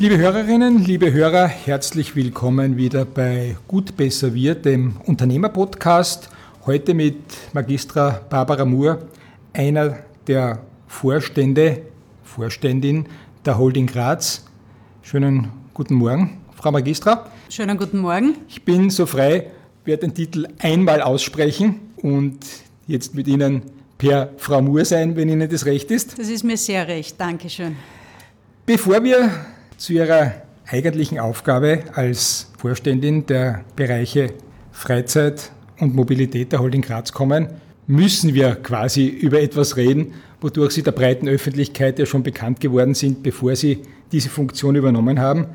Liebe Hörerinnen, liebe Hörer, herzlich willkommen wieder bei Gut Besser Wir, dem Unternehmerpodcast. Heute mit Magistra Barbara Moore, einer der Vorstände, Vorständin der Holding Graz. Schönen guten Morgen, Frau Magistra. Schönen guten Morgen. Ich bin so frei, werde den Titel einmal aussprechen und jetzt mit Ihnen per Frau Moore sein, wenn Ihnen das recht ist. Das ist mir sehr recht. Dankeschön. Bevor wir zu Ihrer eigentlichen Aufgabe als Vorständin der Bereiche Freizeit und Mobilität der Holding Graz kommen, müssen wir quasi über etwas reden, wodurch Sie der breiten Öffentlichkeit ja schon bekannt geworden sind, bevor Sie diese Funktion übernommen haben.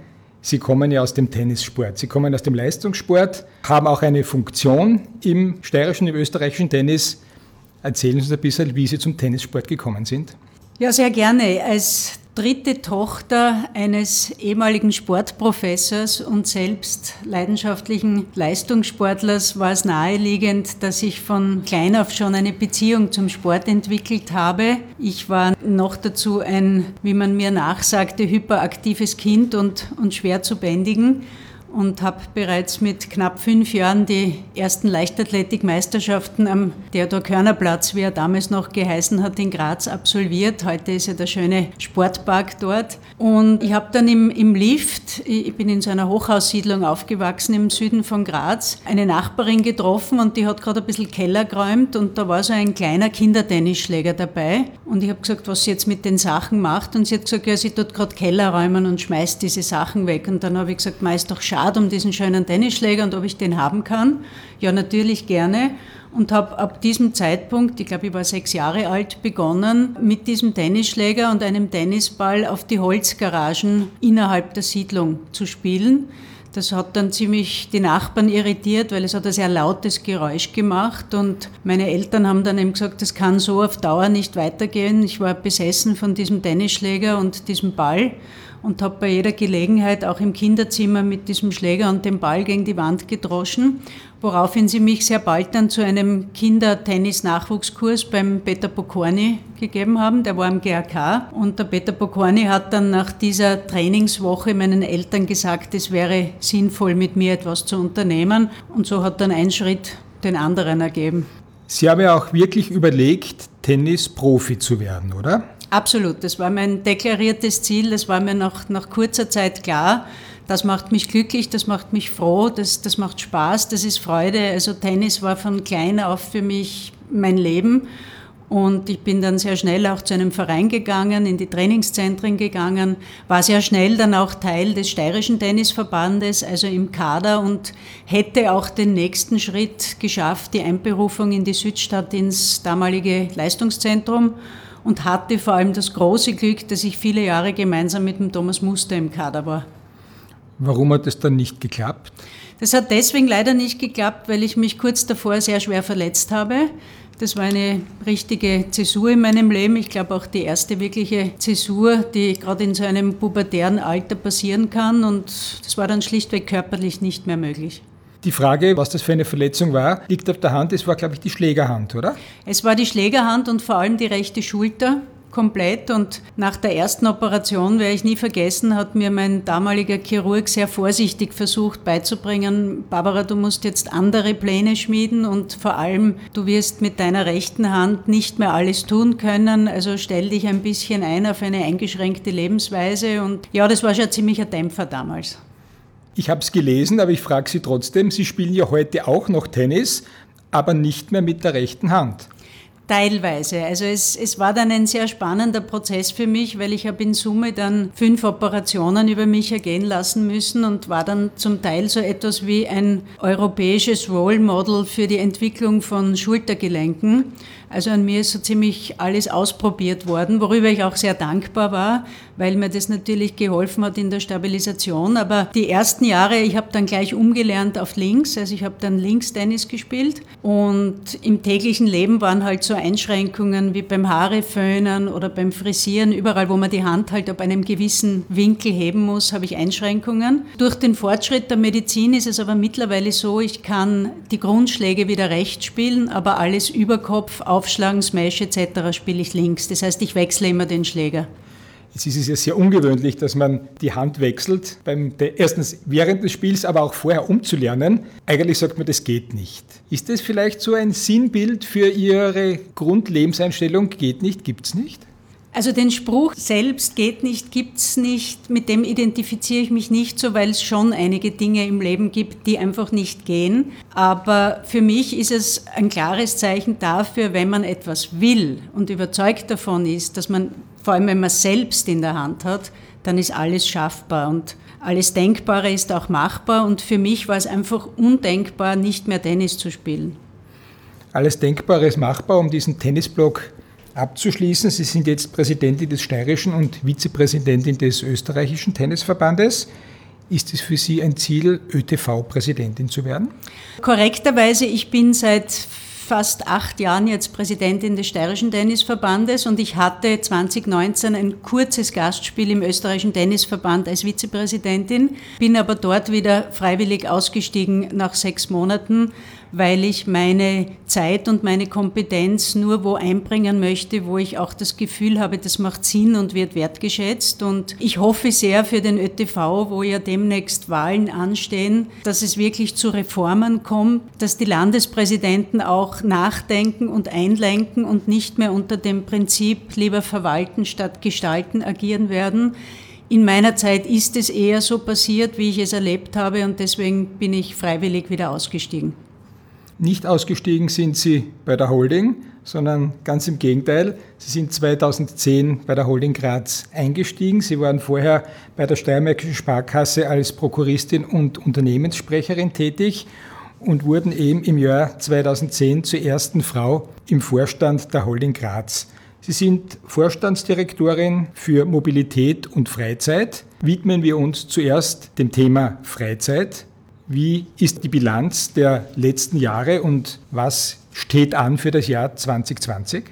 Sie kommen ja aus dem Tennissport. Sie kommen aus dem Leistungssport, haben auch eine Funktion im steirischen, im österreichischen Tennis. Erzählen Sie uns ein bisschen, wie Sie zum Tennissport gekommen sind. Ja, sehr gerne. Als dritte Tochter eines ehemaligen Sportprofessors und selbst leidenschaftlichen Leistungssportlers war es naheliegend, dass ich von klein auf schon eine Beziehung zum Sport entwickelt habe. Ich war noch dazu ein, wie man mir nachsagte, hyperaktives Kind und, und schwer zu bändigen und habe bereits mit knapp fünf Jahren die ersten Leichtathletikmeisterschaften am Theodor-Körner-Platz, wie er damals noch geheißen hat, in Graz absolviert. Heute ist ja der schöne Sportpark dort. Und ich habe dann im, im Lift, ich bin in so einer Hochhaussiedlung aufgewachsen im Süden von Graz, eine Nachbarin getroffen und die hat gerade ein bisschen Keller geräumt und da war so ein kleiner Kindertennisschläger dabei. Und ich habe gesagt, was sie jetzt mit den Sachen macht. Und sie hat gesagt, ja, sie tut gerade Keller räumen und schmeißt diese Sachen weg. Und dann habe ich gesagt, ist doch schade Rat um diesen schönen Tennisschläger und ob ich den haben kann. Ja, natürlich gerne. Und habe ab diesem Zeitpunkt, ich glaube, ich war sechs Jahre alt, begonnen, mit diesem Tennisschläger und einem Tennisball auf die Holzgaragen innerhalb der Siedlung zu spielen. Das hat dann ziemlich die Nachbarn irritiert, weil es hat ein sehr lautes Geräusch gemacht und meine Eltern haben dann eben gesagt, das kann so auf Dauer nicht weitergehen. Ich war besessen von diesem Tennisschläger und diesem Ball und habe bei jeder Gelegenheit auch im Kinderzimmer mit diesem Schläger und dem Ball gegen die Wand gedroschen, woraufhin sie mich sehr bald dann zu einem Kindertennis-Nachwuchskurs beim Peter Pokorny gegeben haben. Der war am GRK und der Peter Pokorny hat dann nach dieser Trainingswoche meinen Eltern gesagt, es wäre sinnvoll, mit mir etwas zu unternehmen und so hat dann ein Schritt den anderen ergeben. Sie haben ja auch wirklich überlegt, Tennisprofi zu werden, oder? Absolut, das war mein deklariertes Ziel, das war mir nach, nach kurzer Zeit klar. Das macht mich glücklich, das macht mich froh, das, das macht Spaß, das ist Freude. Also Tennis war von klein auf für mich mein Leben. Und ich bin dann sehr schnell auch zu einem Verein gegangen, in die Trainingszentren gegangen, war sehr schnell dann auch Teil des steirischen Tennisverbandes, also im Kader und hätte auch den nächsten Schritt geschafft, die Einberufung in die Südstadt ins damalige Leistungszentrum und hatte vor allem das große Glück, dass ich viele Jahre gemeinsam mit dem Thomas Muster im Kader war. Warum hat das dann nicht geklappt? Das hat deswegen leider nicht geklappt, weil ich mich kurz davor sehr schwer verletzt habe. Das war eine richtige Zäsur in meinem Leben. Ich glaube auch die erste wirkliche Zäsur, die gerade in so einem pubertären Alter passieren kann. Und das war dann schlichtweg körperlich nicht mehr möglich. Die Frage, was das für eine Verletzung war, liegt auf der Hand. Es war, glaube ich, die Schlägerhand, oder? Es war die Schlägerhand und vor allem die rechte Schulter komplett. Und nach der ersten Operation, werde ich nie vergessen, hat mir mein damaliger Chirurg sehr vorsichtig versucht beizubringen, Barbara, du musst jetzt andere Pläne schmieden und vor allem, du wirst mit deiner rechten Hand nicht mehr alles tun können. Also stell dich ein bisschen ein auf eine eingeschränkte Lebensweise. Und ja, das war schon ein ziemlicher Dämpfer damals. Ich habe es gelesen, aber ich frage Sie trotzdem, Sie spielen ja heute auch noch Tennis, aber nicht mehr mit der rechten Hand. Teilweise. Also es, es war dann ein sehr spannender Prozess für mich, weil ich habe in Summe dann fünf Operationen über mich ergehen lassen müssen und war dann zum Teil so etwas wie ein europäisches Role Model für die Entwicklung von Schultergelenken. Also an mir ist so ziemlich alles ausprobiert worden, worüber ich auch sehr dankbar war, weil mir das natürlich geholfen hat in der Stabilisation. Aber die ersten Jahre, ich habe dann gleich umgelernt auf links, also ich habe dann links Tennis gespielt und im täglichen Leben waren halt so Einschränkungen wie beim Haareföhnen oder beim Frisieren, überall wo man die Hand halt ab einem gewissen Winkel heben muss, habe ich Einschränkungen. Durch den Fortschritt der Medizin ist es aber mittlerweile so, ich kann die Grundschläge wieder rechts spielen, aber alles über Kopf auf Aufschlagen, Smash etc. spiele ich links. Das heißt, ich wechsle immer den Schläger. Jetzt ist es ja sehr ungewöhnlich, dass man die Hand wechselt, beim, erstens während des Spiels, aber auch vorher umzulernen. Eigentlich sagt man, das geht nicht. Ist das vielleicht so ein Sinnbild für Ihre Grundlebenseinstellung? Geht nicht, gibt's nicht? Also den Spruch selbst geht nicht, gibt's nicht, mit dem identifiziere ich mich nicht so, weil es schon einige Dinge im Leben gibt, die einfach nicht gehen. Aber für mich ist es ein klares Zeichen dafür, wenn man etwas will und überzeugt davon ist, dass man, vor allem wenn man selbst in der Hand hat, dann ist alles schaffbar und alles Denkbare ist auch machbar. Und für mich war es einfach undenkbar, nicht mehr Tennis zu spielen. Alles Denkbare ist machbar, um diesen Tennisblock abzuschließen. Sie sind jetzt Präsidentin des Steirischen und Vizepräsidentin des Österreichischen Tennisverbandes. Ist es für Sie ein Ziel, ÖTV-Präsidentin zu werden? Korrekterweise, ich bin seit fast acht Jahren jetzt Präsidentin des Steirischen Tennisverbandes und ich hatte 2019 ein kurzes Gastspiel im Österreichischen Tennisverband als Vizepräsidentin, bin aber dort wieder freiwillig ausgestiegen nach sechs Monaten, weil ich meine Zeit und meine Kompetenz nur wo einbringen möchte, wo ich auch das Gefühl habe, das macht Sinn und wird wertgeschätzt. Und ich hoffe sehr für den ÖTV, wo ja demnächst Wahlen anstehen, dass es wirklich zu Reformen kommt, dass die Landespräsidenten auch nachdenken und einlenken und nicht mehr unter dem Prinzip lieber verwalten statt gestalten agieren werden. In meiner Zeit ist es eher so passiert, wie ich es erlebt habe und deswegen bin ich freiwillig wieder ausgestiegen. Nicht ausgestiegen sind Sie bei der Holding, sondern ganz im Gegenteil. Sie sind 2010 bei der Holding Graz eingestiegen. Sie waren vorher bei der Steiermärkischen Sparkasse als Prokuristin und Unternehmenssprecherin tätig und wurden eben im Jahr 2010 zur ersten Frau im Vorstand der Holding Graz. Sie sind Vorstandsdirektorin für Mobilität und Freizeit. Widmen wir uns zuerst dem Thema Freizeit. Wie ist die Bilanz der letzten Jahre und was steht an für das Jahr 2020?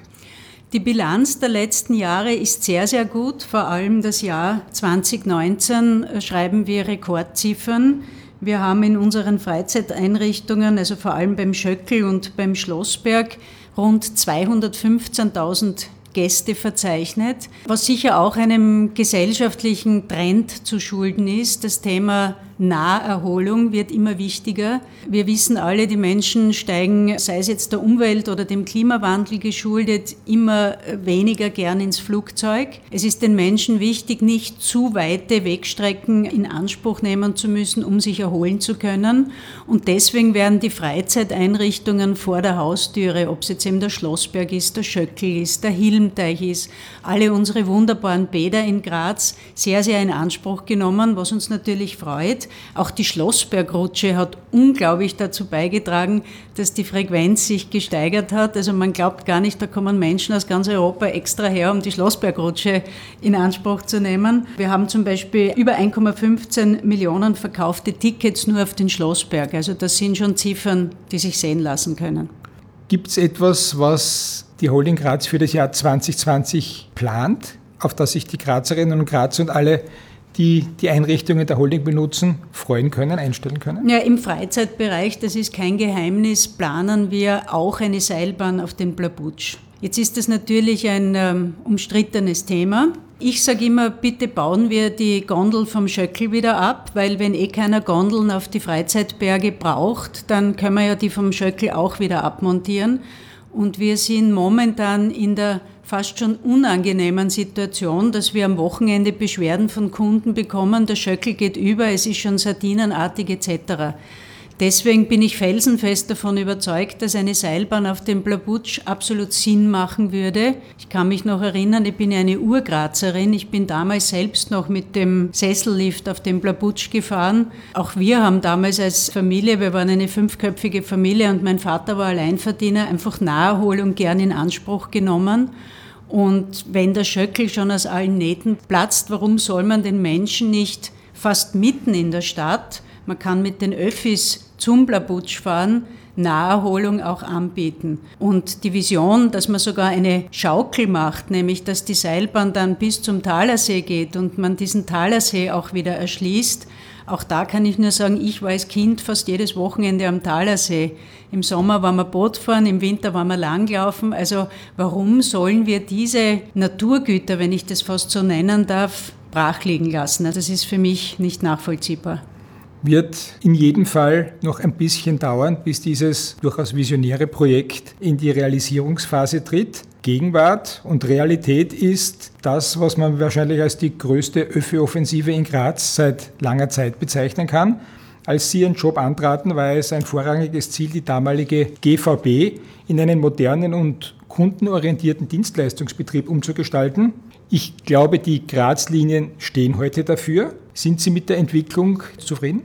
Die Bilanz der letzten Jahre ist sehr, sehr gut. Vor allem das Jahr 2019 äh, schreiben wir Rekordziffern. Wir haben in unseren Freizeiteinrichtungen, also vor allem beim Schöckel und beim Schlossberg, rund 215.000 Gäste verzeichnet, was sicher auch einem gesellschaftlichen Trend zu schulden ist. Das Thema Naherholung wird immer wichtiger. Wir wissen alle, die Menschen steigen, sei es jetzt der Umwelt oder dem Klimawandel geschuldet, immer weniger gern ins Flugzeug. Es ist den Menschen wichtig, nicht zu weite Wegstrecken in Anspruch nehmen zu müssen, um sich erholen zu können. Und deswegen werden die Freizeiteinrichtungen vor der Haustüre, ob es jetzt eben der Schlossberg ist, der Schöckel ist, der Hilmteich ist, alle unsere wunderbaren Bäder in Graz sehr, sehr in Anspruch genommen, was uns natürlich freut. Auch die Schlossbergrutsche hat unglaublich dazu beigetragen, dass die Frequenz sich gesteigert hat. Also man glaubt gar nicht, da kommen Menschen aus ganz Europa extra her, um die Schlossbergrutsche in Anspruch zu nehmen. Wir haben zum Beispiel über 1,15 Millionen verkaufte Tickets nur auf den Schlossberg. Also das sind schon Ziffern, die sich sehen lassen können. Gibt es etwas, was die Holding Graz für das Jahr 2020 plant, auf das sich die Grazerinnen und Grazer und alle die die Einrichtungen der Holding benutzen, freuen können, einstellen können? Ja, im Freizeitbereich, das ist kein Geheimnis, planen wir auch eine Seilbahn auf den Blabutsch. Jetzt ist das natürlich ein ähm, umstrittenes Thema. Ich sage immer, bitte bauen wir die Gondel vom Schöckel wieder ab, weil wenn eh keiner Gondeln auf die Freizeitberge braucht, dann können wir ja die vom Schöckel auch wieder abmontieren. Und wir sind momentan in der fast schon unangenehmen Situation, dass wir am Wochenende Beschwerden von Kunden bekommen, der Schöckel geht über, es ist schon sardinenartig etc. Deswegen bin ich felsenfest davon überzeugt, dass eine Seilbahn auf dem Blabutsch absolut Sinn machen würde. Ich kann mich noch erinnern, ich bin ja eine Urgrazerin. Ich bin damals selbst noch mit dem Sessellift auf dem Blabutsch gefahren. Auch wir haben damals als Familie, wir waren eine fünfköpfige Familie und mein Vater war Alleinverdiener, einfach Naherholung gern in Anspruch genommen. Und wenn der Schöckel schon aus allen Nähten platzt, warum soll man den Menschen nicht fast mitten in der Stadt, man kann mit den Öffis zum Blabutsch fahren, Naherholung auch anbieten. Und die Vision, dass man sogar eine Schaukel macht, nämlich dass die Seilbahn dann bis zum Talersee geht und man diesen Talersee auch wieder erschließt, Auch da kann ich nur sagen, ich war als Kind fast jedes Wochenende am Thalersee. Im Sommer waren wir Boot fahren, im Winter waren wir langlaufen. Also warum sollen wir diese Naturgüter, wenn ich das fast so nennen darf, brachliegen lassen? Also das ist für mich nicht nachvollziehbar wird in jedem Fall noch ein bisschen dauern, bis dieses durchaus visionäre Projekt in die Realisierungsphase tritt. Gegenwart und Realität ist das, was man wahrscheinlich als die größte Öffi-Offensive in Graz seit langer Zeit bezeichnen kann. Als Sie Ihren Job antraten, war es ein vorrangiges Ziel, die damalige GVB in einen modernen und kundenorientierten Dienstleistungsbetrieb umzugestalten. Ich glaube, die Graz-Linien stehen heute dafür. Sind Sie mit der Entwicklung zufrieden?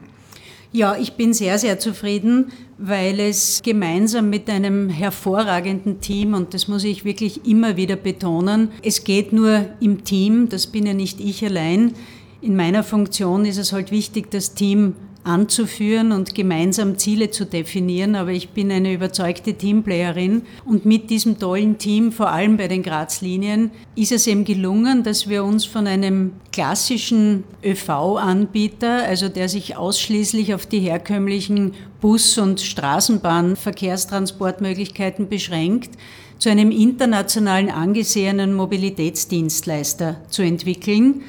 Ja, ich bin sehr, sehr zufrieden, weil es gemeinsam mit einem hervorragenden Team, und das muss ich wirklich immer wieder betonen, es geht nur im Team, das bin ja nicht ich allein. In meiner Funktion ist es halt wichtig, das Team anzuführen und gemeinsam Ziele zu definieren. Aber ich bin eine überzeugte Teamplayerin und mit diesem tollen Team, vor allem bei den Graz-Linien, ist es eben gelungen, dass wir uns von einem klassischen ÖV-Anbieter, also der sich ausschließlich auf die herkömmlichen Bus- und Straßenbahnverkehrstransportmöglichkeiten beschränkt, zu einem internationalen angesehenen Mobilitätsdienstleister zu entwickeln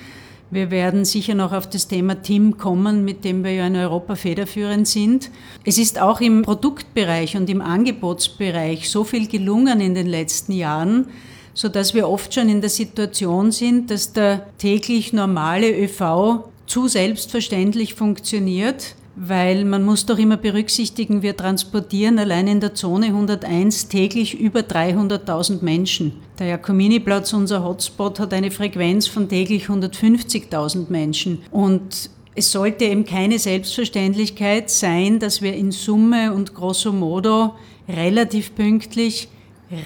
wir werden sicher noch auf das Thema Team kommen, mit dem wir ja in Europa federführend sind. Es ist auch im Produktbereich und im Angebotsbereich so viel gelungen in den letzten Jahren, so dass wir oft schon in der Situation sind, dass der täglich normale ÖV zu selbstverständlich funktioniert weil man muss doch immer berücksichtigen, wir transportieren allein in der Zone 101 täglich über 300.000 Menschen. Der Jakomini-Platz, unser Hotspot, hat eine Frequenz von täglich 150.000 Menschen. Und es sollte eben keine Selbstverständlichkeit sein, dass wir in Summe und grosso modo relativ pünktlich,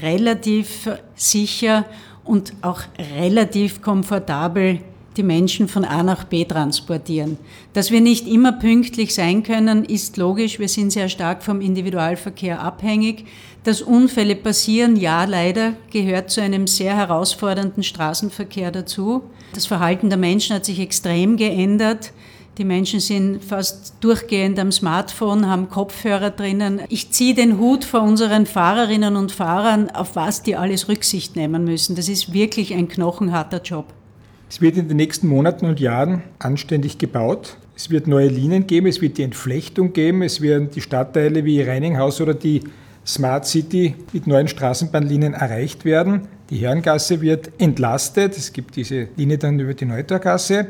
relativ sicher und auch relativ komfortabel die Menschen von A nach B transportieren. Dass wir nicht immer pünktlich sein können, ist logisch. Wir sind sehr stark vom Individualverkehr abhängig. Dass Unfälle passieren, ja, leider gehört zu einem sehr herausfordernden Straßenverkehr dazu. Das Verhalten der Menschen hat sich extrem geändert. Die Menschen sind fast durchgehend am Smartphone, haben Kopfhörer drinnen. Ich ziehe den Hut vor unseren Fahrerinnen und Fahrern, auf was die alles Rücksicht nehmen müssen. Das ist wirklich ein knochenharter Job. Es wird in den nächsten Monaten und Jahren anständig gebaut. Es wird neue Linien geben, es wird die Entflechtung geben, es werden die Stadtteile wie Reininghaus oder die Smart City mit neuen Straßenbahnlinien erreicht werden. Die Herrengasse wird entlastet. Es gibt diese Linie dann über die Neutorgasse.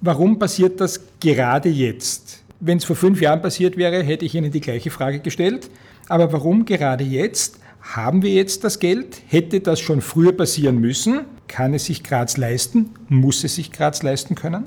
Warum passiert das gerade jetzt? Wenn es vor fünf Jahren passiert wäre, hätte ich Ihnen die gleiche Frage gestellt. Aber warum gerade jetzt? Haben wir jetzt das Geld? Hätte das schon früher passieren müssen? Kann es sich Graz leisten? Muss es sich Graz leisten können?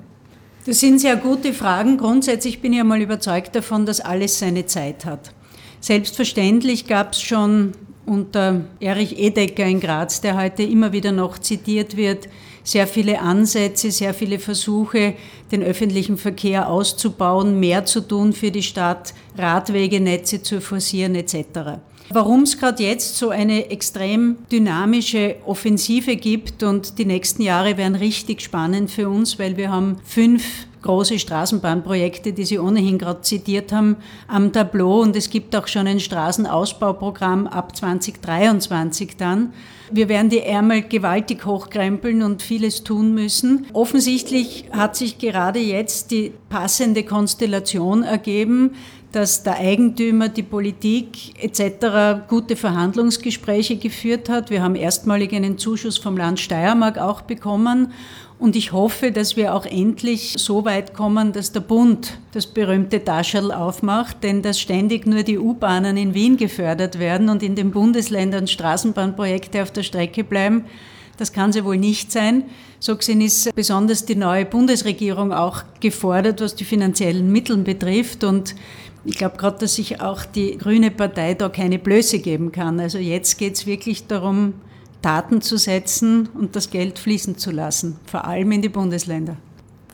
Das sind sehr gute Fragen. Grundsätzlich bin ich einmal überzeugt davon, dass alles seine Zeit hat. Selbstverständlich gab es schon unter Erich Edecker in Graz, der heute immer wieder noch zitiert wird, sehr viele Ansätze, sehr viele Versuche, den öffentlichen Verkehr auszubauen, mehr zu tun für die Stadt, Radwegenetze zu forcieren etc. Warum es gerade jetzt so eine extrem dynamische Offensive gibt und die nächsten Jahre werden richtig spannend für uns, weil wir haben fünf große Straßenbahnprojekte, die Sie ohnehin gerade zitiert haben, am Tableau und es gibt auch schon ein Straßenausbauprogramm ab 2023 dann. Wir werden die Ärmel gewaltig hochkrempeln und vieles tun müssen. Offensichtlich hat sich gerade jetzt die passende Konstellation ergeben, dass der Eigentümer, die Politik etc. gute Verhandlungsgespräche geführt hat. Wir haben erstmalig einen Zuschuss vom Land Steiermark auch bekommen. Und ich hoffe, dass wir auch endlich so weit kommen, dass der Bund das berühmte Taschel aufmacht, denn dass ständig nur die U-Bahnen in Wien gefördert werden und in den Bundesländern Straßenbahnprojekte auf der Strecke bleiben, das kann sie wohl nicht sein. So gesehen ist besonders die neue Bundesregierung auch gefordert, was die finanziellen Mittel betrifft. Und ich glaube gerade, dass sich auch die Grüne Partei da keine Blöße geben kann. Also jetzt geht es wirklich darum, Taten zu setzen und das Geld fließen zu lassen, vor allem in die Bundesländer.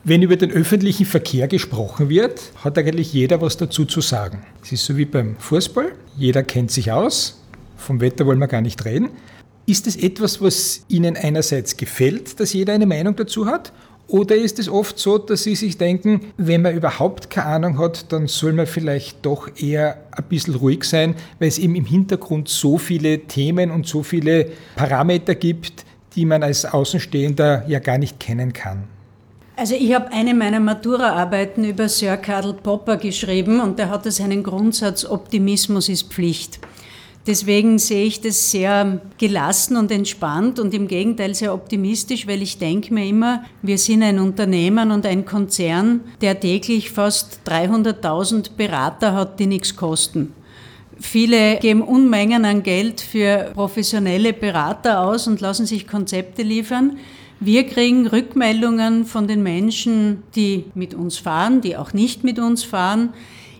Wenn über den öffentlichen Verkehr gesprochen wird, hat eigentlich jeder was dazu zu sagen. Es ist so wie beim Fußball, jeder kennt sich aus, vom Wetter wollen wir gar nicht reden. Ist es etwas, was Ihnen einerseits gefällt, dass jeder eine Meinung dazu hat, Oder ist es oft so, dass Sie sich denken, wenn man überhaupt keine Ahnung hat, dann soll man vielleicht doch eher ein bisschen ruhig sein, weil es eben im Hintergrund so viele Themen und so viele Parameter gibt, die man als Außenstehender ja gar nicht kennen kann? Also ich habe eine meiner Matura-Arbeiten über Sir Karl Popper geschrieben und der hatte seinen Grundsatz, Optimismus ist Pflicht. Deswegen sehe ich das sehr gelassen und entspannt und im Gegenteil sehr optimistisch, weil ich denke mir immer, wir sind ein Unternehmen und ein Konzern, der täglich fast 300.000 Berater hat, die nichts kosten. Viele geben Unmengen an Geld für professionelle Berater aus und lassen sich Konzepte liefern. Wir kriegen Rückmeldungen von den Menschen, die mit uns fahren, die auch nicht mit uns fahren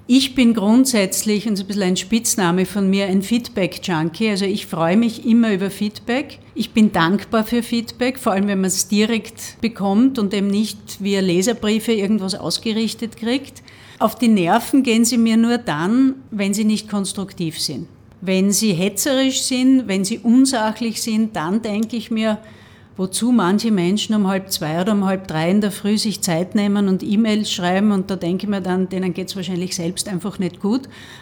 ich bin grundsätzlich, und das ist ein bisschen ein Spitzname von mir, ein Feedback-Junkie. Also ich freue mich immer über Feedback. Ich bin dankbar für Feedback, vor allem wenn man es direkt bekommt und eben nicht via Leserbriefe irgendwas ausgerichtet kriegt. Auf die Nerven gehen sie mir nur dann, wenn sie nicht konstruktiv sind. Wenn sie hetzerisch sind, wenn sie unsachlich sind, dann denke ich mir, wozu manche Menschen um halb zwei oder um halb drei in der Früh sich Zeit nehmen und E-Mails schreiben und da denke ich mir dann, denen geht es wahrscheinlich selbst einfach nicht gut.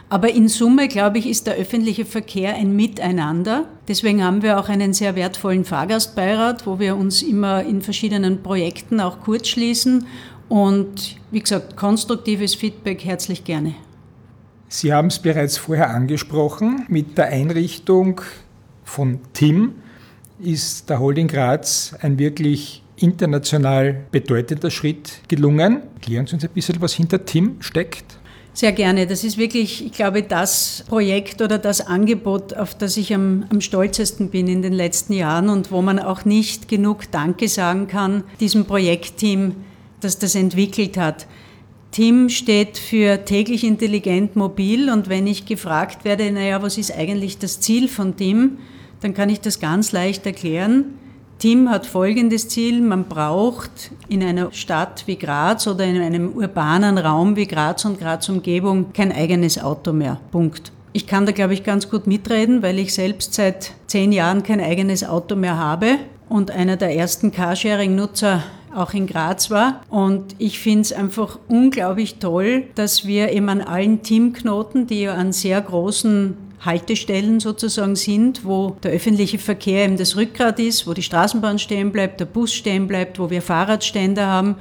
Aber in Summe, glaube ich, ist der öffentliche Verkehr ein Miteinander. Deswegen haben wir auch einen sehr wertvollen Fahrgastbeirat, wo wir uns immer in verschiedenen Projekten auch kurz schließen und wie gesagt, konstruktives Feedback herzlich gerne. Sie haben es bereits vorher angesprochen mit der Einrichtung von TIM ist der Holding Graz ein wirklich international bedeutender Schritt gelungen. Klären Sie uns ein bisschen, was hinter TIM steckt. Sehr gerne. Das ist wirklich, ich glaube, das Projekt oder das Angebot, auf das ich am, am, stolzesten bin in den letzten Jahren und wo man auch nicht genug Danke sagen kann, diesem Projektteam, das das entwickelt hat. TIM steht für täglich intelligent mobil und wenn ich gefragt werde, naja, was ist eigentlich das Ziel von TIM, dann kann ich das ganz leicht erklären. Tim hat folgendes Ziel, man braucht in einer Stadt wie Graz oder in einem urbanen Raum wie Graz und Graz Umgebung kein eigenes Auto mehr. Punkt. Ich kann da, glaube ich, ganz gut mitreden, weil ich selbst seit zehn Jahren kein eigenes Auto mehr habe und einer der ersten Carsharing-Nutzer auch in Graz war. Und ich finde es einfach unglaublich toll, dass wir eben an allen Teamknoten, die ja an sehr großen Haltestellen sozusagen sind, wo der öffentliche Verkehr eben das Rückgrat ist, wo die Straßenbahn stehen bleibt, der Bus stehen bleibt, wo wir Fahrradstände haben,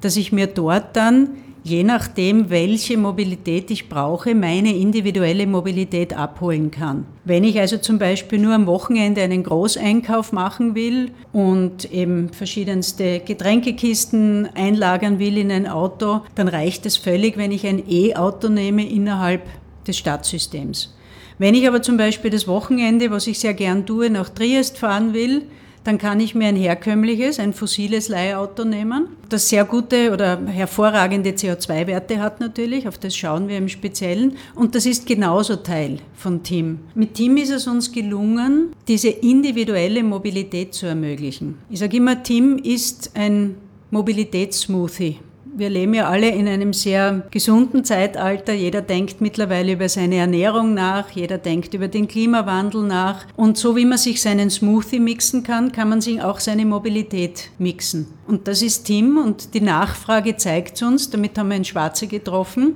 dass ich mir dort dann je nachdem, welche Mobilität ich brauche, meine individuelle Mobilität abholen kann. Wenn ich also zum Beispiel nur am Wochenende einen Großeinkauf machen will und eben verschiedenste Getränkekisten einlagern will in ein Auto, dann reicht es völlig, wenn ich ein E-Auto nehme innerhalb des Stadtsystems. Wenn ich aber zum Beispiel das Wochenende, was ich sehr gern tue, nach Triest fahren will, dann kann ich mir ein herkömmliches, ein fossiles Leihauto nehmen, das sehr gute oder hervorragende CO2-Werte hat natürlich, auf das schauen wir im Speziellen. Und das ist genauso Teil von TIM. Mit TIM ist es uns gelungen, diese individuelle Mobilität zu ermöglichen. Ich sage immer, TIM ist ein Mobilitätssmoothie. Wir leben ja alle in einem sehr gesunden Zeitalter. Jeder denkt mittlerweile über seine Ernährung nach, jeder denkt über den Klimawandel nach. Und so wie man sich seinen Smoothie mixen kann, kann man sich auch seine Mobilität mixen. Und das ist Tim und die Nachfrage zeigt es uns. Damit haben wir ein Schwarze getroffen.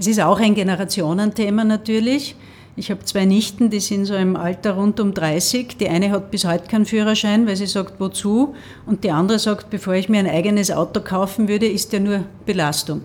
Es ist auch ein Generationenthema natürlich. Ich habe zwei Nichten, die sind so im Alter rund um 30. Die eine hat bis heute keinen Führerschein, weil sie sagt, wozu? Und die andere sagt, bevor ich mir ein eigenes Auto kaufen würde, ist ja nur Belastung.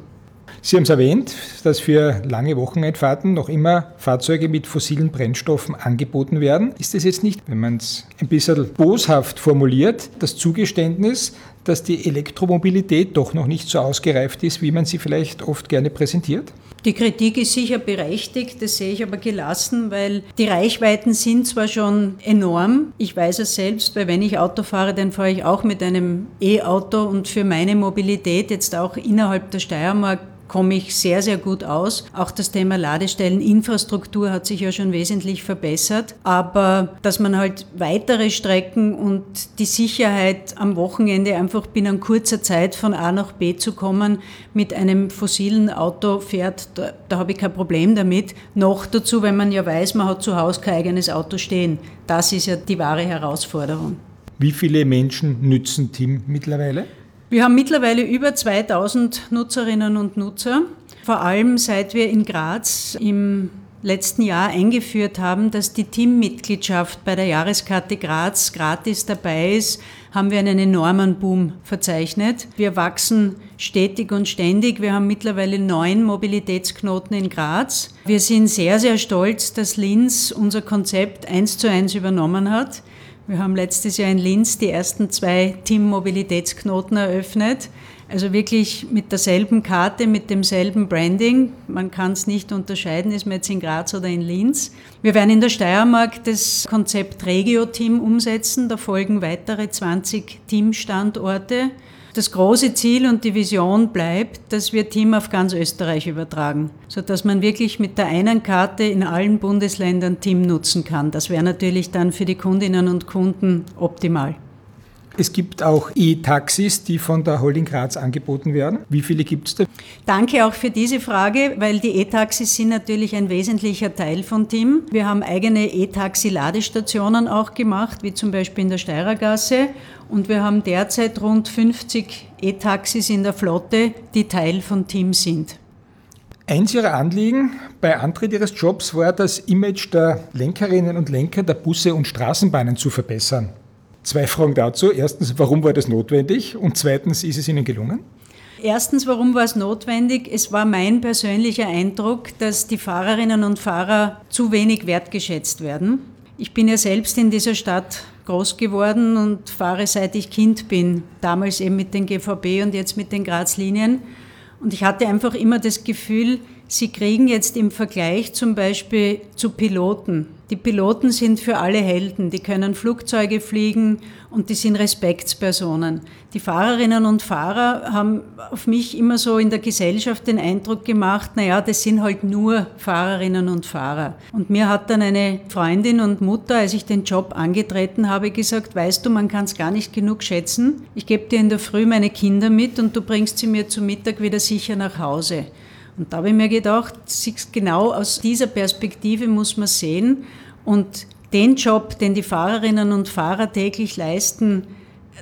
Sie haben es erwähnt, dass für lange Wochenendfahrten noch immer Fahrzeuge mit fossilen Brennstoffen angeboten werden. Ist das jetzt nicht, wenn man es ein bisschen boshaft formuliert, das Zugeständnis, dass die Elektromobilität doch noch nicht so ausgereift ist, wie man sie vielleicht oft gerne präsentiert? Die Kritik ist sicher berechtigt, das sehe ich aber gelassen, weil die Reichweiten sind zwar schon enorm. Ich weiß es selbst, weil wenn ich Auto fahre, dann fahre ich auch mit einem E-Auto und für meine Mobilität jetzt auch innerhalb der Steiermark komme ich sehr, sehr gut aus. Auch das Thema Ladestelleninfrastruktur hat sich ja schon wesentlich verbessert. Aber dass man halt weitere Strecken und die Sicherheit am Wochenende einfach binnen kurzer Zeit von A nach B zu kommen mit einem fossilen Auto fährt, da, da habe ich kein Problem damit. Noch dazu, wenn man ja weiß, man hat zu Hause kein eigenes Auto stehen. Das ist ja die wahre Herausforderung. Wie viele Menschen nützen Team mittlerweile? Wir haben mittlerweile über 2000 Nutzerinnen und Nutzer, vor allem seit wir in Graz im letzten Jahr eingeführt haben, dass die Teammitgliedschaft bei der Jahreskarte Graz gratis dabei ist, haben wir einen enormen Boom verzeichnet. Wir wachsen stetig und ständig. Wir haben mittlerweile neun Mobilitätsknoten in Graz. Wir sind sehr, sehr stolz, dass Linz unser Konzept eins zu eins übernommen hat. Wir haben letztes Jahr in Linz die ersten zwei Team-Mobilitätsknoten eröffnet. Also wirklich mit derselben Karte, mit demselben Branding. Man kann es nicht unterscheiden, ist man jetzt in Graz oder in Linz. Wir werden in der Steiermark das Konzept Regio-Team umsetzen. Da folgen weitere 20 Teamstandorte. Das große Ziel und die Vision bleibt, dass wir Team auf ganz Österreich übertragen, sodass man wirklich mit der einen Karte in allen Bundesländern Team nutzen kann. Das wäre natürlich dann für die Kundinnen und Kunden optimal. Es gibt auch E-Taxis, die von der Holding Graz angeboten werden. Wie viele gibt es da? Danke auch für diese Frage, weil die E-Taxis sind natürlich ein wesentlicher Teil von TIM. Wir haben eigene E-Taxi-Ladestationen auch gemacht, wie zum Beispiel in der Steirergasse. Und wir haben derzeit rund 50 E-Taxis in der Flotte, die Teil von TIM sind. Eins Ihrer Anliegen bei Antritt Ihres Jobs war, das Image der Lenkerinnen und Lenker der Busse und Straßenbahnen zu verbessern. Zwei Fragen dazu. Erstens, warum war das notwendig? Und zweitens, ist es Ihnen gelungen? Erstens, warum war es notwendig? Es war mein persönlicher Eindruck, dass die Fahrerinnen und Fahrer zu wenig wertgeschätzt werden. Ich bin ja selbst in dieser Stadt groß geworden und fahre seit ich Kind bin, damals eben mit den GVB und jetzt mit den Graz-Linien. Und ich hatte einfach immer das Gefühl, sie kriegen jetzt im Vergleich zum Beispiel zu Piloten die Piloten sind für alle Helden, die können Flugzeuge fliegen und die sind Respektspersonen. Die Fahrerinnen und Fahrer haben auf mich immer so in der Gesellschaft den Eindruck gemacht, naja, das sind halt nur Fahrerinnen und Fahrer. Und mir hat dann eine Freundin und Mutter, als ich den Job angetreten habe, gesagt, weißt du, man kann es gar nicht genug schätzen. Ich gebe dir in der Früh meine Kinder mit und du bringst sie mir zu Mittag wieder sicher nach Hause. Und da habe ich mir gedacht, genau aus dieser Perspektive muss man sehen, und den Job, den die Fahrerinnen und Fahrer täglich leisten,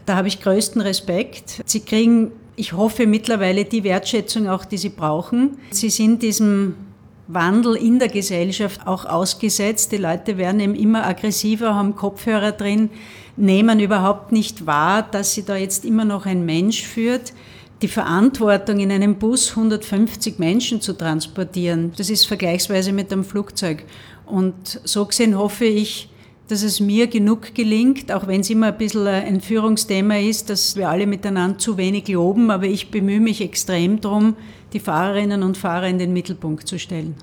da habe ich größten Respekt. Sie kriegen, ich hoffe, mittlerweile die Wertschätzung auch, die sie brauchen. Sie sind diesem Wandel in der Gesellschaft auch ausgesetzt. Die Leute werden eben immer aggressiver, haben Kopfhörer drin, nehmen überhaupt nicht wahr, dass sie da jetzt immer noch ein Mensch führt. Die Verantwortung, in einem Bus 150 Menschen zu transportieren, das ist vergleichsweise mit einem Flugzeug. Und so gesehen hoffe ich, dass es mir genug gelingt, auch wenn es immer ein bisschen ein Führungsthema ist, dass wir alle miteinander zu wenig loben, aber ich bemühe mich extrem darum, die Fahrerinnen und Fahrer in den Mittelpunkt zu stellen.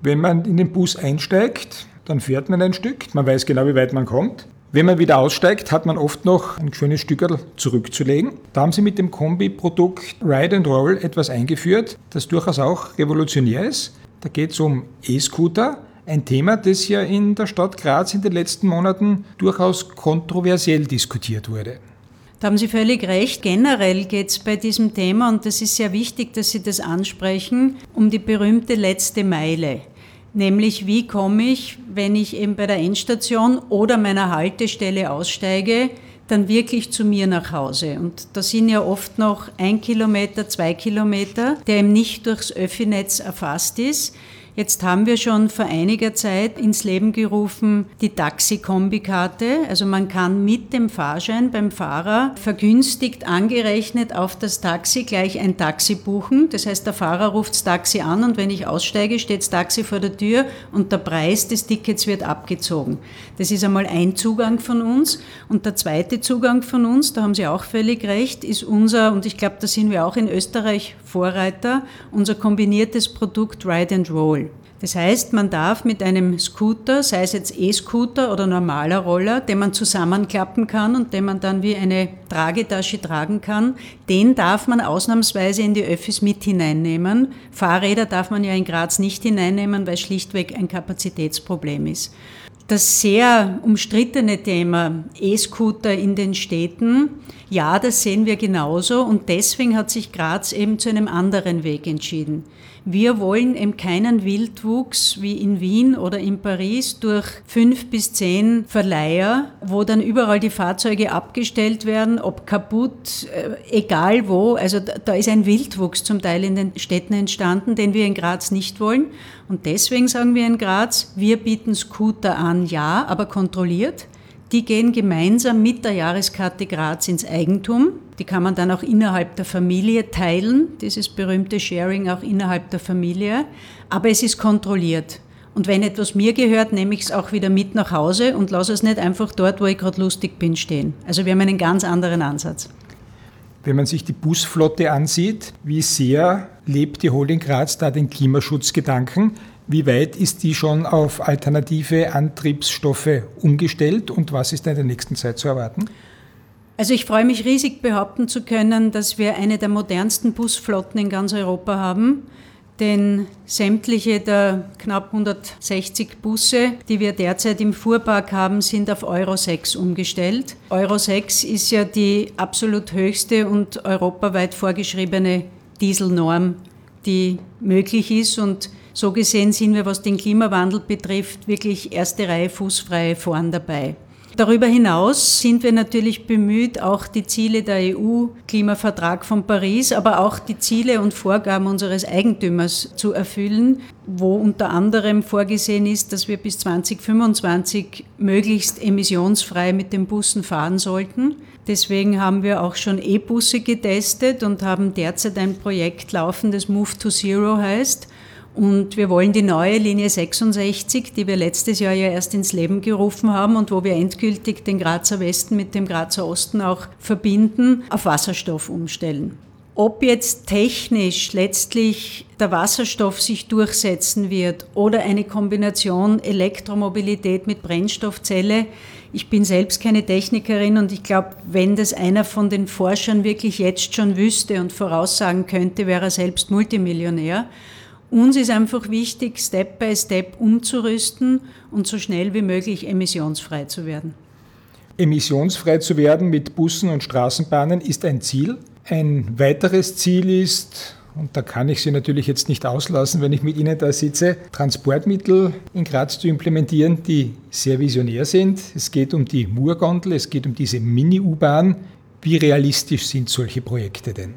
Wenn man in den Bus einsteigt, dann fährt man ein Stück, man weiß genau, wie weit man kommt. Wenn man wieder aussteigt, hat man oft noch ein schönes Stück zurückzulegen. Da haben sie mit dem Kombi-Produkt Ride and Roll etwas eingeführt, das durchaus auch revolutionär ist. Da geht es um E-Scooter, ein Thema, das ja in der Stadt Graz in den letzten Monaten durchaus kontroversiell diskutiert wurde. Da haben Sie völlig recht. Generell geht es bei diesem Thema, und das ist sehr wichtig, dass Sie das ansprechen, um die berühmte letzte Meile. Nämlich, wie komme ich, wenn ich eben bei der Endstation oder meiner Haltestelle aussteige, dann wirklich zu mir nach Hause. Und da sind ja oft noch ein Kilometer, zwei Kilometer, der eben nicht durchs Öffinetz erfasst ist. Jetzt haben wir schon vor einiger Zeit ins Leben gerufen die Taxi-Kombikarte. Also man kann mit dem Fahrschein beim Fahrer vergünstigt angerechnet auf das Taxi gleich ein Taxi buchen. Das heißt, der Fahrer ruft das Taxi an und wenn ich aussteige, steht das Taxi vor der Tür und der Preis des Tickets wird abgezogen. Das ist einmal ein Zugang von uns. Und der zweite Zugang von uns, da haben Sie auch völlig recht, ist unser, und ich glaube, da sind wir auch in Österreich Vorreiter, unser kombiniertes Produkt Ride and Roll. Das heißt, man darf mit einem Scooter, sei es jetzt E-Scooter oder normaler Roller, den man zusammenklappen kann und den man dann wie eine Tragetasche tragen kann, den darf man ausnahmsweise in die Öffis mit hineinnehmen. Fahrräder darf man ja in Graz nicht hineinnehmen, weil schlichtweg ein Kapazitätsproblem ist. Das sehr umstrittene Thema E-Scooter in den Städten, ja, das sehen wir genauso und deswegen hat sich Graz eben zu einem anderen Weg entschieden. Wir wollen eben keinen Wildwuchs wie in Wien oder in Paris durch fünf bis zehn Verleiher, wo dann überall die Fahrzeuge abgestellt werden, ob kaputt, äh, egal wo. Also da ist ein Wildwuchs zum Teil in den Städten entstanden, den wir in Graz nicht wollen. Und deswegen sagen wir in Graz, wir bieten Scooter an, ja, aber kontrolliert. Die gehen gemeinsam mit der Jahreskarte Graz ins Eigentum. Die kann man dann auch innerhalb der Familie teilen, dieses berühmte Sharing auch innerhalb der Familie. Aber es ist kontrolliert. Und wenn etwas mir gehört, nehme ich es auch wieder mit nach Hause und lasse es nicht einfach dort, wo ich gerade lustig bin, stehen. Also wir haben einen ganz anderen Ansatz. Wenn man sich die Busflotte ansieht, wie sehr lebt die Holding Graz da den Klimaschutzgedanken? Wie weit ist die schon auf alternative Antriebsstoffe umgestellt und was ist in der nächsten Zeit zu erwarten? Also ich freue mich riesig behaupten zu können, dass wir eine der modernsten Busflotten in ganz Europa haben. Denn sämtliche der knapp 160 Busse, die wir derzeit im Fuhrpark haben, sind auf Euro 6 umgestellt. Euro 6 ist ja die absolut höchste und europaweit vorgeschriebene Dieselnorm, die möglich ist und so gesehen sind wir, was den Klimawandel betrifft, wirklich erste Reihe fußfreie vorn dabei. Darüber hinaus sind wir natürlich bemüht, auch die Ziele der EU-Klimavertrag von Paris, aber auch die Ziele und Vorgaben unseres Eigentümers zu erfüllen, wo unter anderem vorgesehen ist, dass wir bis 2025 möglichst emissionsfrei mit den Bussen fahren sollten. Deswegen haben wir auch schon E-Busse getestet und haben derzeit ein Projekt laufen, das Move to Zero heißt und wir wollen die neue Linie 66, die wir letztes Jahr ja erst ins Leben gerufen haben und wo wir endgültig den Grazer Westen mit dem Grazer Osten auch verbinden, auf Wasserstoff umstellen. Ob jetzt technisch letztlich der Wasserstoff sich durchsetzen wird oder eine Kombination Elektromobilität mit Brennstoffzelle, ich bin selbst keine Technikerin und ich glaube, wenn das einer von den Forschern wirklich jetzt schon wüsste und voraussagen könnte, wäre er selbst Multimillionär. Uns ist einfach wichtig, Step by Step umzurüsten und so schnell wie möglich emissionsfrei zu werden. Emissionsfrei zu werden mit Bussen und Straßenbahnen ist ein Ziel. Ein weiteres Ziel ist, und da kann ich Sie natürlich jetzt nicht auslassen, wenn ich mit Ihnen da sitze, Transportmittel in Graz zu implementieren, die sehr visionär sind. Es geht um die Murgondel, es geht um diese Mini-U-Bahn. Wie realistisch sind solche Projekte denn?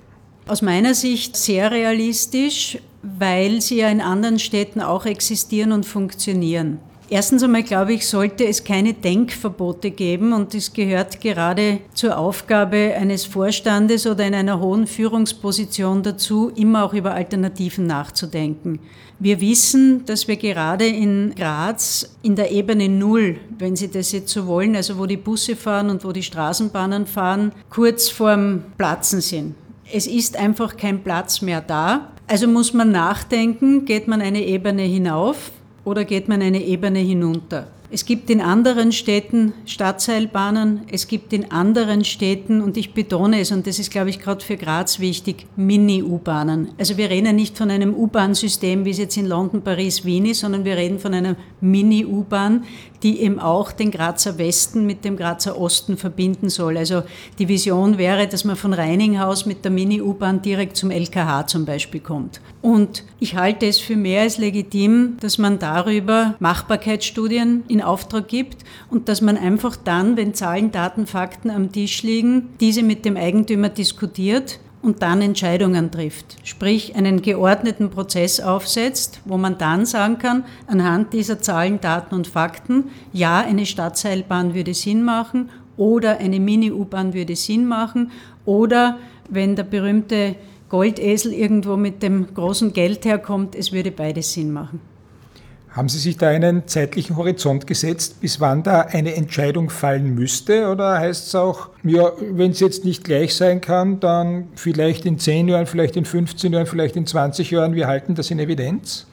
Aus meiner Sicht sehr realistisch, weil sie ja in anderen Städten auch existieren und funktionieren. Erstens einmal glaube ich, sollte es keine Denkverbote geben und es gehört gerade zur Aufgabe eines Vorstandes oder in einer hohen Führungsposition dazu, immer auch über Alternativen nachzudenken. Wir wissen, dass wir gerade in Graz in der Ebene Null, wenn Sie das jetzt so wollen, also wo die Busse fahren und wo die Straßenbahnen fahren, kurz vorm Platzen sind. Es ist einfach kein Platz mehr da. Also muss man nachdenken, geht man eine Ebene hinauf oder geht man eine Ebene hinunter. Es gibt in anderen Städten Stadtseilbahnen, es gibt in anderen Städten, und ich betone es, und das ist, glaube ich, gerade für Graz wichtig, Mini-U-Bahnen. Also wir reden nicht von einem U-Bahn-System, wie es jetzt in London, Paris, Wien ist, sondern wir reden von einer Mini-U-Bahn, die eben auch den Grazer Westen mit dem Grazer Osten verbinden soll. Also die Vision wäre, dass man von Reininghaus mit der Mini-U-Bahn direkt zum LKH zum Beispiel kommt. Und ich halte es für mehr als legitim, dass man darüber Machbarkeitsstudien in Auftrag gibt und dass man einfach dann, wenn Zahlen, Daten, Fakten am Tisch liegen, diese mit dem Eigentümer diskutiert und dann Entscheidungen trifft. Sprich, einen geordneten Prozess aufsetzt, wo man dann sagen kann, anhand dieser Zahlen, Daten und Fakten, ja, eine Stadtseilbahn würde Sinn machen oder eine Mini-U-Bahn würde Sinn machen oder wenn der berühmte Goldesel irgendwo mit dem großen Geld herkommt, es würde beides Sinn machen. Haben Sie sich da einen zeitlichen Horizont gesetzt, bis wann da eine Entscheidung fallen müsste? Oder heißt es auch, ja, wenn es jetzt nicht gleich sein kann, dann vielleicht in 10 Jahren, vielleicht in 15 Jahren, vielleicht in 20 Jahren, wir halten das in Evidenz?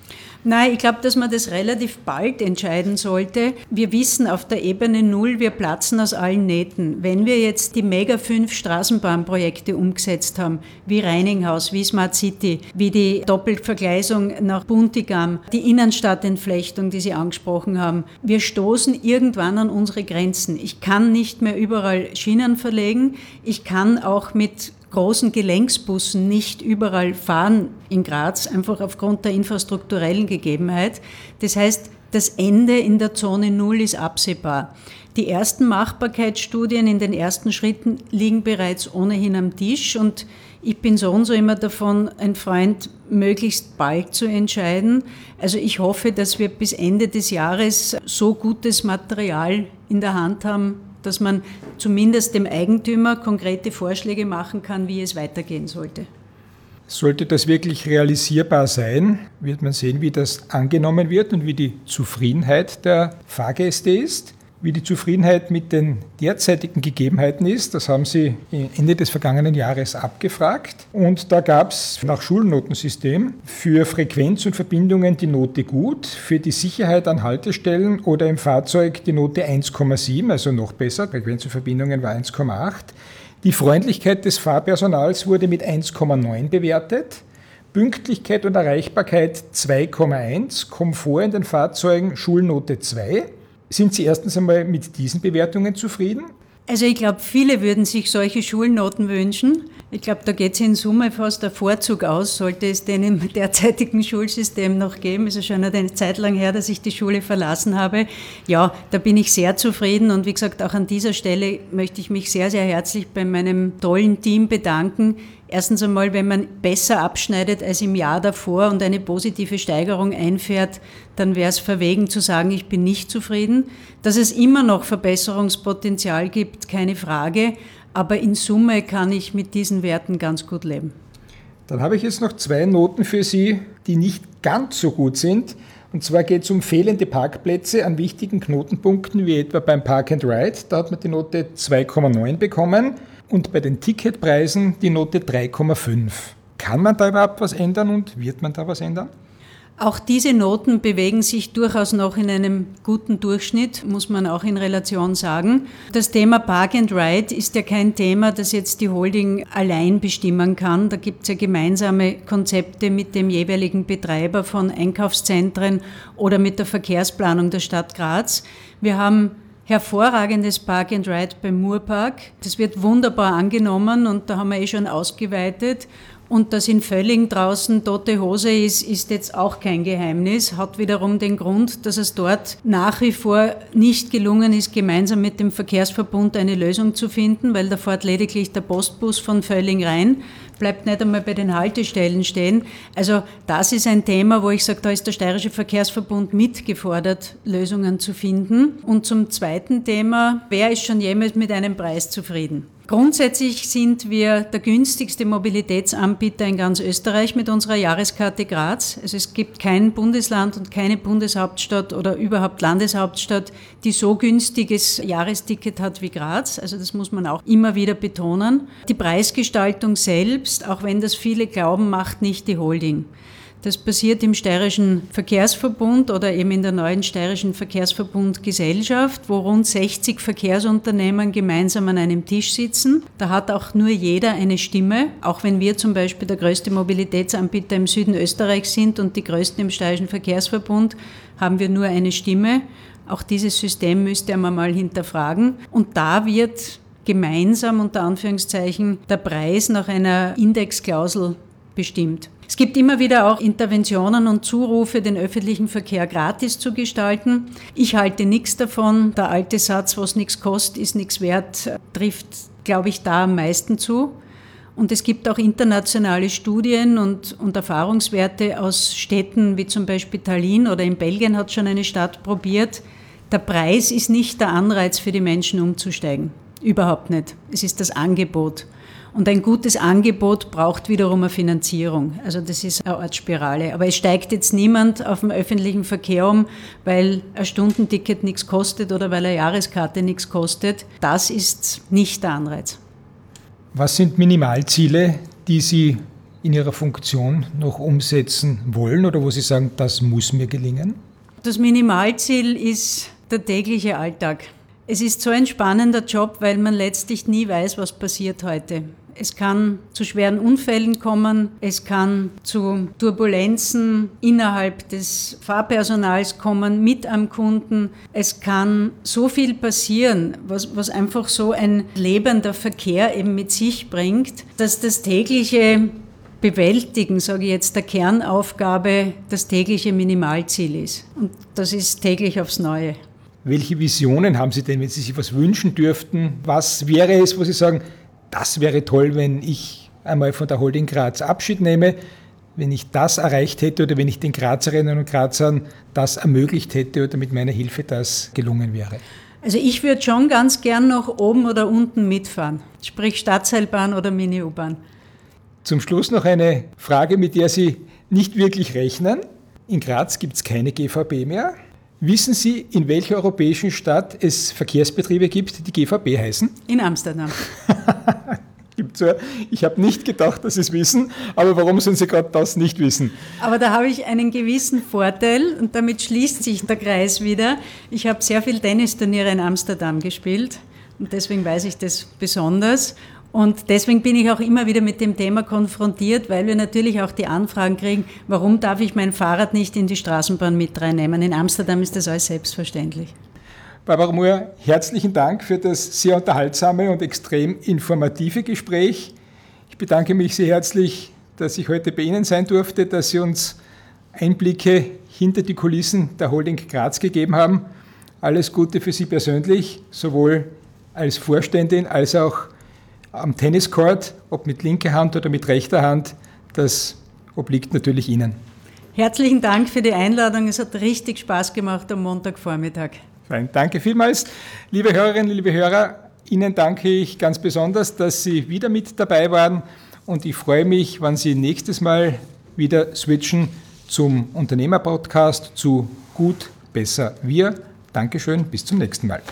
Nein, ich glaube, dass man das relativ bald entscheiden sollte. Wir wissen auf der Ebene Null, wir platzen aus allen Nähten. Wenn wir jetzt die Mega 5 Straßenbahnprojekte umgesetzt haben, wie Reininghaus, wie Smart City, wie die Doppelvergleisung nach Buntigam, die Innenstadtentflechtung, die Sie angesprochen haben, wir stoßen irgendwann an unsere Grenzen. Ich kann nicht mehr überall Schienen verlegen. Ich kann auch mit großen Gelenksbussen nicht überall fahren in Graz, einfach aufgrund der infrastrukturellen Gegebenheit. Das heißt, das Ende in der Zone Null ist absehbar. Die ersten Machbarkeitsstudien in den ersten Schritten liegen bereits ohnehin am Tisch und ich bin so und so immer davon ein Freund, möglichst bald zu entscheiden. Also ich hoffe, dass wir bis Ende des Jahres so gutes Material in der Hand haben, dass man zumindest dem Eigentümer konkrete Vorschläge machen kann, wie es weitergehen sollte. Sollte das wirklich realisierbar sein, wird man sehen, wie das angenommen wird und wie die Zufriedenheit der Fahrgäste ist. Wie die Zufriedenheit mit den derzeitigen Gegebenheiten ist, das haben Sie Ende des vergangenen Jahres abgefragt. Und da gab es nach Schulnotensystem für Frequenz und Verbindungen die Note gut, für die Sicherheit an Haltestellen oder im Fahrzeug die Note 1,7, also noch besser, Frequenz und Verbindungen war 1,8. Die Freundlichkeit des Fahrpersonals wurde mit 1,9 bewertet. Pünktlichkeit und Erreichbarkeit 2,1, Komfort in den Fahrzeugen Schulnote 2. Sind Sie erstens einmal mit diesen Bewertungen zufrieden? Also ich glaube, viele würden sich solche Schulnoten wünschen. Ich glaube, da geht es in Summe fast der Vorzug aus, sollte es den im derzeitigen Schulsystem noch geben. Es ist schon eine Zeit lang her, dass ich die Schule verlassen habe. Ja, da bin ich sehr zufrieden und wie gesagt, auch an dieser Stelle möchte ich mich sehr, sehr herzlich bei meinem tollen Team bedanken. Erstens einmal, wenn man besser abschneidet als im Jahr davor und eine positive Steigerung einfährt, dann wäre es verwegen zu sagen, ich bin nicht zufrieden. Dass es immer noch Verbesserungspotenzial gibt, keine Frage, aber in Summe kann ich mit diesen Werten ganz gut leben. Dann habe ich jetzt noch zwei Noten für Sie, die nicht ganz so gut sind. Und zwar geht es um fehlende Parkplätze an wichtigen Knotenpunkten, wie etwa beim Park and Ride. Da hat man die Note 2,9 bekommen und bei den Ticketpreisen die Note 3,5. Kann man da überhaupt was ändern und wird man da was ändern? Auch diese Noten bewegen sich durchaus noch in einem guten Durchschnitt, muss man auch in Relation sagen. Das Thema Park and Ride ist ja kein Thema, das jetzt die Holding allein bestimmen kann. Da gibt es ja gemeinsame Konzepte mit dem jeweiligen Betreiber von Einkaufszentren oder mit der Verkehrsplanung der Stadt Graz. Wir haben hervorragendes Park and Ride beim Moorpark. Das wird wunderbar angenommen und da haben wir eh schon ausgeweitet. Und dass in Völling draußen tote Hose ist, ist jetzt auch kein Geheimnis. Hat wiederum den Grund, dass es dort nach wie vor nicht gelungen ist, gemeinsam mit dem Verkehrsverbund eine Lösung zu finden, weil da fährt lediglich der Postbus von Völling rein bleibt nicht einmal bei den Haltestellen stehen. Also das ist ein Thema, wo ich sage, da ist der Steirische Verkehrsverbund mitgefordert, Lösungen zu finden. Und zum zweiten Thema, wer ist schon jemals mit einem Preis zufrieden? Grundsätzlich sind wir der günstigste Mobilitätsanbieter in ganz Österreich mit unserer Jahreskarte Graz. Also es gibt kein Bundesland und keine Bundeshauptstadt oder überhaupt Landeshauptstadt, die so günstiges Jahresticket hat wie Graz. Also das muss man auch immer wieder betonen. Die Preisgestaltung selbst, auch wenn das viele glauben, macht nicht die Holding. Das passiert im Steirischen Verkehrsverbund oder eben in der neuen Steirischen Verkehrsverbund Gesellschaft, wo rund 60 Verkehrsunternehmen gemeinsam an einem Tisch sitzen. Da hat auch nur jeder eine Stimme, auch wenn wir zum Beispiel der größte Mobilitätsanbieter im Süden Österreichs sind und die größten im Steirischen Verkehrsverbund, haben wir nur eine Stimme. Auch dieses System müsste man mal hinterfragen. Und da wird gemeinsam unter Anführungszeichen der Preis nach einer Indexklausel bestimmt. Es gibt immer wieder auch Interventionen und Zurufe, den öffentlichen Verkehr gratis zu gestalten. Ich halte nichts davon. Der alte Satz, was nichts kostet, ist nichts wert, trifft, glaube ich, da am meisten zu. Und es gibt auch internationale Studien und, und, Erfahrungswerte aus Städten wie zum Beispiel Tallinn oder in Belgien hat schon eine Stadt probiert. Der Preis ist nicht der Anreiz für die Menschen umzusteigen. Überhaupt nicht. Es ist das Angebot. Und ein gutes Angebot braucht wiederum eine Finanzierung. Also das ist eine Art Spirale. Aber es steigt jetzt niemand auf dem öffentlichen Verkehr um, weil ein Stundenticket nichts kostet oder weil eine Jahreskarte nichts kostet. Das ist nicht der Anreiz. Was sind Minimalziele, die Sie in Ihrer Funktion noch umsetzen wollen oder wo Sie sagen, das muss mir gelingen? Das Minimalziel ist der tägliche Alltag. Es ist so ein spannender Job, weil man letztlich nie weiß, was passiert heute. Es kann zu schweren Unfällen kommen, es kann zu Turbulenzen innerhalb des Fahrpersonals kommen, mit am Kunden. Es kann so viel passieren, was, was einfach so ein lebender Verkehr eben mit sich bringt, dass das tägliche Bewältigen, sage ich jetzt, der Kernaufgabe das tägliche Minimalziel ist. Und das ist täglich aufs Neue. Welche Visionen haben Sie denn, wenn Sie sich was wünschen dürften? Was wäre es, wo Sie sagen, das wäre toll, wenn ich einmal von der Holding Graz Abschied nehme, wenn ich das erreicht hätte oder wenn ich den Grazerinnen und Grazern das ermöglicht hätte oder mit meiner Hilfe das gelungen wäre? Also ich würde schon ganz gern noch oben oder unten mitfahren, sprich Stadtseilbahn oder Mini-U-Bahn. Zum Schluss noch eine Frage, mit der Sie nicht wirklich rechnen. In Graz gibt es keine GVB mehr. Wissen Sie, in welcher europäischen Stadt es Verkehrsbetriebe gibt, die GVB heißen? In Amsterdam. ich habe nicht gedacht, dass Sie es wissen, aber warum sollen Sie gerade das nicht wissen? Aber da habe ich einen gewissen Vorteil und damit schließt sich der Kreis wieder. Ich habe sehr viel Tennisturniere in Amsterdam gespielt und deswegen weiß ich das besonders. Und deswegen bin ich auch immer wieder mit dem Thema konfrontiert, weil wir natürlich auch die Anfragen kriegen, warum darf ich mein Fahrrad nicht in die Straßenbahn mit reinnehmen? In Amsterdam ist das alles selbstverständlich. Barbara Mohr, herzlichen Dank für das sehr unterhaltsame und extrem informative Gespräch. Ich bedanke mich sehr herzlich, dass ich heute bei Ihnen sein durfte, dass Sie uns Einblicke hinter die Kulissen der Holding Graz gegeben haben. Alles Gute für Sie persönlich, sowohl als Vorständin als auch am Tenniscourt, ob mit linker Hand oder mit rechter Hand, das obliegt natürlich Ihnen. Herzlichen Dank für die Einladung. Es hat richtig Spaß gemacht am Montagvormittag. Fein, danke vielmals. Liebe Hörerinnen, liebe Hörer, Ihnen danke ich ganz besonders, dass Sie wieder mit dabei waren und ich freue mich, wenn Sie nächstes Mal wieder switchen zum Unternehmerpodcast zu Gut, Besser, Wir. Dankeschön, bis zum nächsten Mal.